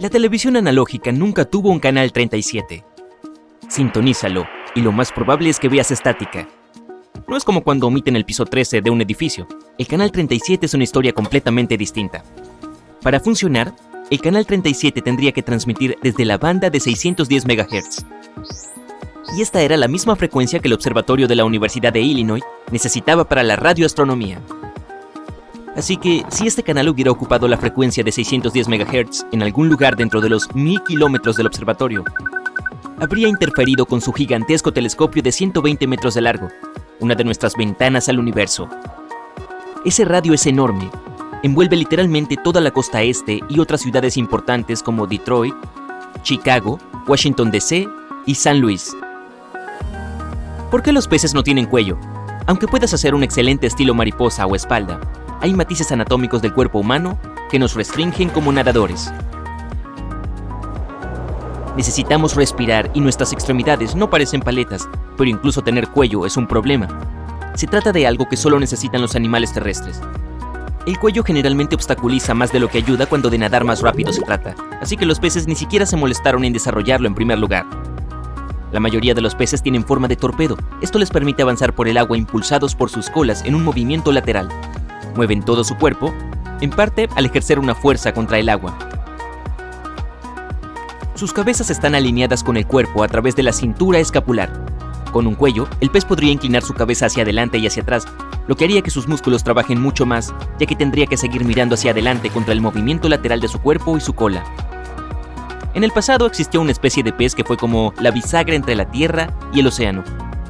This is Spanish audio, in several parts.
La televisión analógica nunca tuvo un canal 37. Sintonízalo, y lo más probable es que veas estática. No es como cuando omiten el piso 13 de un edificio. El canal 37 es una historia completamente distinta. Para funcionar, el canal 37 tendría que transmitir desde la banda de 610 MHz. Y esta era la misma frecuencia que el observatorio de la Universidad de Illinois necesitaba para la radioastronomía. Así que si este canal hubiera ocupado la frecuencia de 610 MHz en algún lugar dentro de los 1000 kilómetros del observatorio, habría interferido con su gigantesco telescopio de 120 metros de largo, una de nuestras ventanas al universo. Ese radio es enorme, envuelve literalmente toda la costa este y otras ciudades importantes como Detroit, Chicago, Washington DC y San Luis. ¿Por qué los peces no tienen cuello? Aunque puedas hacer un excelente estilo mariposa o espalda, hay matices anatómicos del cuerpo humano que nos restringen como nadadores. Necesitamos respirar y nuestras extremidades no parecen paletas, pero incluso tener cuello es un problema. Se trata de algo que solo necesitan los animales terrestres. El cuello generalmente obstaculiza más de lo que ayuda cuando de nadar más rápido se trata, así que los peces ni siquiera se molestaron en desarrollarlo en primer lugar. La mayoría de los peces tienen forma de torpedo. Esto les permite avanzar por el agua impulsados por sus colas en un movimiento lateral mueven todo su cuerpo, en parte al ejercer una fuerza contra el agua. Sus cabezas están alineadas con el cuerpo a través de la cintura escapular. Con un cuello, el pez podría inclinar su cabeza hacia adelante y hacia atrás, lo que haría que sus músculos trabajen mucho más, ya que tendría que seguir mirando hacia adelante contra el movimiento lateral de su cuerpo y su cola. En el pasado existió una especie de pez que fue como la bisagra entre la Tierra y el océano,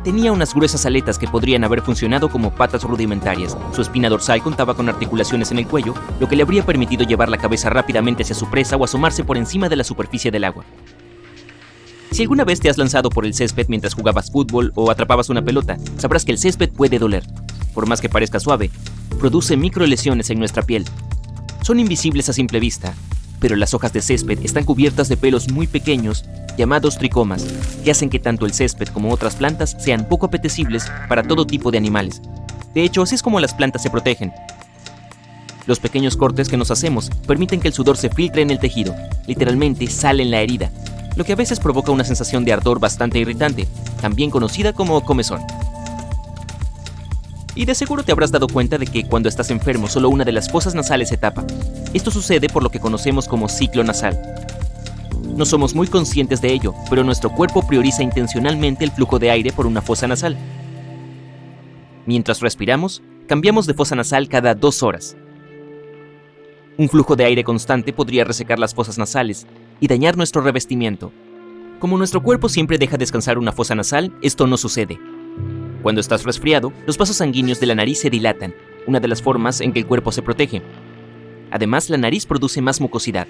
Tenía unas gruesas aletas que podrían haber funcionado como patas rudimentarias. Su espina dorsal contaba con articulaciones en el cuello, lo que le habría permitido llevar la cabeza rápidamente hacia su presa o asomarse por encima de la superficie del agua. Si alguna vez te has lanzado por el césped mientras jugabas fútbol o atrapabas una pelota, sabrás que el césped puede doler. Por más que parezca suave, produce microlesiones en nuestra piel. Son invisibles a simple vista, pero las hojas de césped están cubiertas de pelos muy pequeños llamados tricomas, que hacen que tanto el césped como otras plantas sean poco apetecibles para todo tipo de animales. De hecho, así es como las plantas se protegen. Los pequeños cortes que nos hacemos permiten que el sudor se filtre en el tejido, literalmente sale en la herida, lo que a veces provoca una sensación de ardor bastante irritante, también conocida como comezón. Y de seguro te habrás dado cuenta de que cuando estás enfermo solo una de las fosas nasales se tapa. Esto sucede por lo que conocemos como ciclo nasal. No somos muy conscientes de ello, pero nuestro cuerpo prioriza intencionalmente el flujo de aire por una fosa nasal. Mientras respiramos, cambiamos de fosa nasal cada dos horas. Un flujo de aire constante podría resecar las fosas nasales y dañar nuestro revestimiento. Como nuestro cuerpo siempre deja descansar una fosa nasal, esto no sucede. Cuando estás resfriado, los vasos sanguíneos de la nariz se dilatan, una de las formas en que el cuerpo se protege. Además, la nariz produce más mucosidad,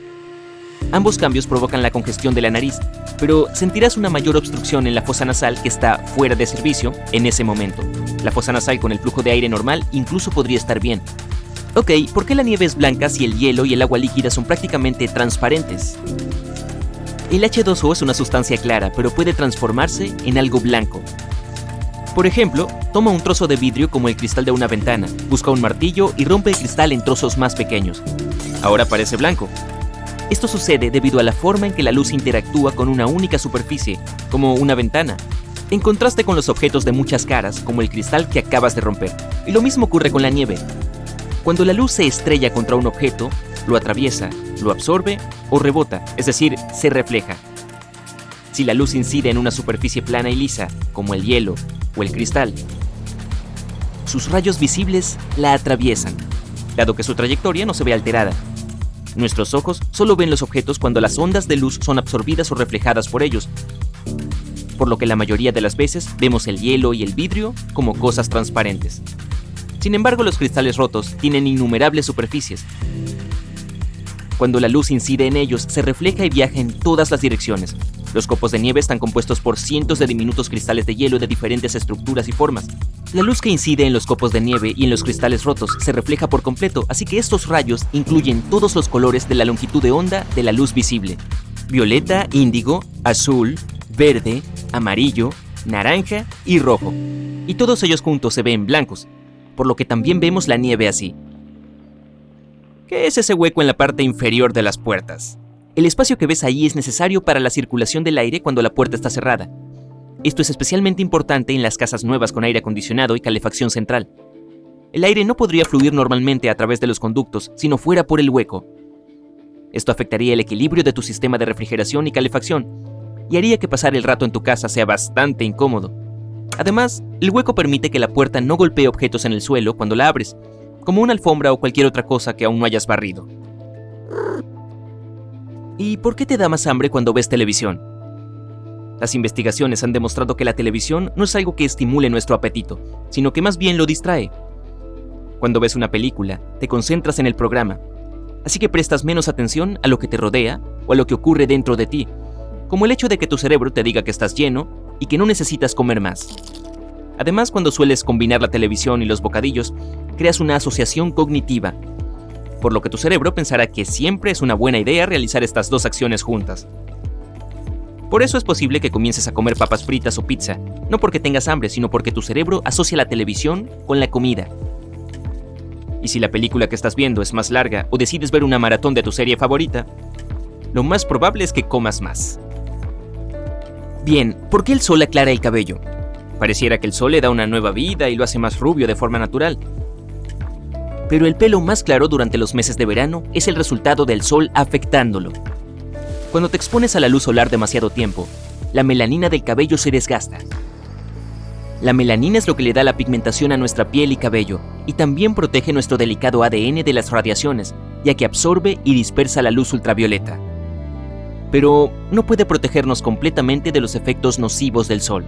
Ambos cambios provocan la congestión de la nariz, pero sentirás una mayor obstrucción en la fosa nasal que está fuera de servicio en ese momento. La fosa nasal con el flujo de aire normal incluso podría estar bien. Ok, ¿por qué la nieve es blanca si el hielo y el agua líquida son prácticamente transparentes? El H2O es una sustancia clara, pero puede transformarse en algo blanco. Por ejemplo, toma un trozo de vidrio como el cristal de una ventana, busca un martillo y rompe el cristal en trozos más pequeños. Ahora parece blanco, esto sucede debido a la forma en que la luz interactúa con una única superficie, como una ventana, en contraste con los objetos de muchas caras, como el cristal que acabas de romper. Y lo mismo ocurre con la nieve. Cuando la luz se estrella contra un objeto, lo atraviesa, lo absorbe o rebota, es decir, se refleja. Si la luz incide en una superficie plana y lisa, como el hielo o el cristal, sus rayos visibles la atraviesan, dado que su trayectoria no se ve alterada, Nuestros ojos solo ven los objetos cuando las ondas de luz son absorbidas o reflejadas por ellos, por lo que la mayoría de las veces vemos el hielo y el vidrio como cosas transparentes. Sin embargo, los cristales rotos tienen innumerables superficies. Cuando la luz incide en ellos, se refleja y viaja en todas las direcciones. Los copos de nieve están compuestos por cientos de diminutos cristales de hielo de diferentes estructuras y formas. La luz que incide en los copos de nieve y en los cristales rotos se refleja por completo, así que estos rayos incluyen todos los colores de la longitud de onda de la luz visible. Violeta, índigo, azul, verde, amarillo, naranja y rojo. Y todos ellos juntos se ven blancos, por lo que también vemos la nieve así. ¿Qué es ese hueco en la parte inferior de las puertas? El espacio que ves ahí es necesario para la circulación del aire cuando la puerta está cerrada. Esto es especialmente importante en las casas nuevas con aire acondicionado y calefacción central. El aire no podría fluir normalmente a través de los conductos si no fuera por el hueco. Esto afectaría el equilibrio de tu sistema de refrigeración y calefacción y haría que pasar el rato en tu casa sea bastante incómodo. Además, el hueco permite que la puerta no golpee objetos en el suelo cuando la abres, como una alfombra o cualquier otra cosa que aún no hayas barrido. ¿Y por qué te da más hambre cuando ves televisión? Las investigaciones han demostrado que la televisión no es algo que estimule nuestro apetito, sino que más bien lo distrae. Cuando ves una película, te concentras en el programa, así que prestas menos atención a lo que te rodea o a lo que ocurre dentro de ti, como el hecho de que tu cerebro te diga que estás lleno y que no necesitas comer más. Además, cuando sueles combinar la televisión y los bocadillos, creas una asociación cognitiva, por lo que tu cerebro pensará que siempre es una buena idea realizar estas dos acciones juntas. Por eso es posible que comiences a comer papas fritas o pizza, no porque tengas hambre, sino porque tu cerebro asocia la televisión con la comida. Y si la película que estás viendo es más larga o decides ver una maratón de tu serie favorita, lo más probable es que comas más. Bien, ¿por qué el sol aclara el cabello? Pareciera que el sol le da una nueva vida y lo hace más rubio de forma natural. Pero el pelo más claro durante los meses de verano es el resultado del sol afectándolo. Cuando te expones a la luz solar demasiado tiempo, la melanina del cabello se desgasta. La melanina es lo que le da la pigmentación a nuestra piel y cabello, y también protege nuestro delicado ADN de las radiaciones, ya que absorbe y dispersa la luz ultravioleta. Pero no puede protegernos completamente de los efectos nocivos del sol.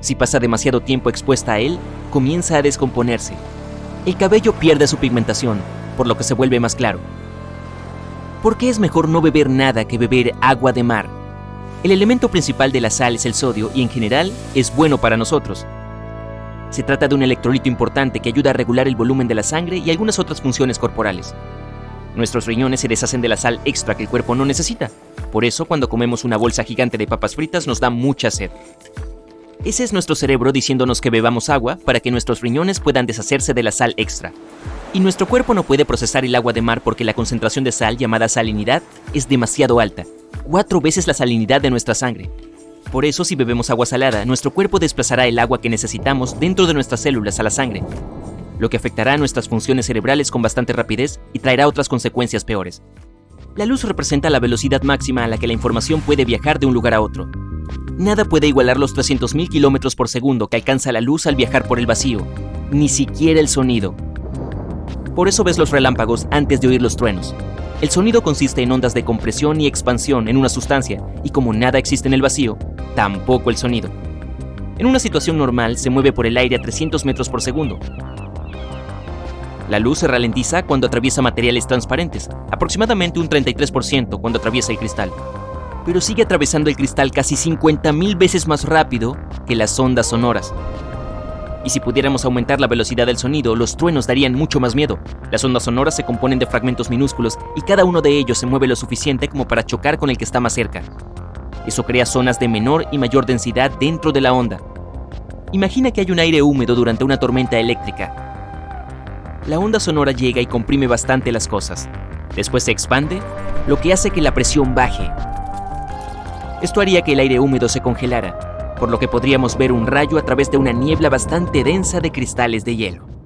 Si pasa demasiado tiempo expuesta a él, comienza a descomponerse. El cabello pierde su pigmentación, por lo que se vuelve más claro. ¿Por qué es mejor no beber nada que beber agua de mar? El elemento principal de la sal es el sodio y en general es bueno para nosotros. Se trata de un electrolito importante que ayuda a regular el volumen de la sangre y algunas otras funciones corporales. Nuestros riñones se deshacen de la sal extra que el cuerpo no necesita. Por eso, cuando comemos una bolsa gigante de papas fritas nos da mucha sed. Ese es nuestro cerebro diciéndonos que bebamos agua para que nuestros riñones puedan deshacerse de la sal extra. Y nuestro cuerpo no puede procesar el agua de mar porque la concentración de sal llamada salinidad es demasiado alta, cuatro veces la salinidad de nuestra sangre. Por eso si bebemos agua salada, nuestro cuerpo desplazará el agua que necesitamos dentro de nuestras células a la sangre, lo que afectará a nuestras funciones cerebrales con bastante rapidez y traerá otras consecuencias peores. La luz representa la velocidad máxima a la que la información puede viajar de un lugar a otro, Nada puede igualar los 300.000 km por segundo que alcanza la luz al viajar por el vacío, ni siquiera el sonido. Por eso ves los relámpagos antes de oír los truenos. El sonido consiste en ondas de compresión y expansión en una sustancia, y como nada existe en el vacío, tampoco el sonido. En una situación normal se mueve por el aire a 300 metros por segundo. La luz se ralentiza cuando atraviesa materiales transparentes, aproximadamente un 33% cuando atraviesa el cristal pero sigue atravesando el cristal casi 50.000 veces más rápido que las ondas sonoras. Y si pudiéramos aumentar la velocidad del sonido, los truenos darían mucho más miedo. Las ondas sonoras se componen de fragmentos minúsculos y cada uno de ellos se mueve lo suficiente como para chocar con el que está más cerca. Eso crea zonas de menor y mayor densidad dentro de la onda. Imagina que hay un aire húmedo durante una tormenta eléctrica. La onda sonora llega y comprime bastante las cosas. Después se expande, lo que hace que la presión baje esto haría que el aire húmedo se congelara, por lo que podríamos ver un rayo a través de una niebla bastante densa de cristales de hielo.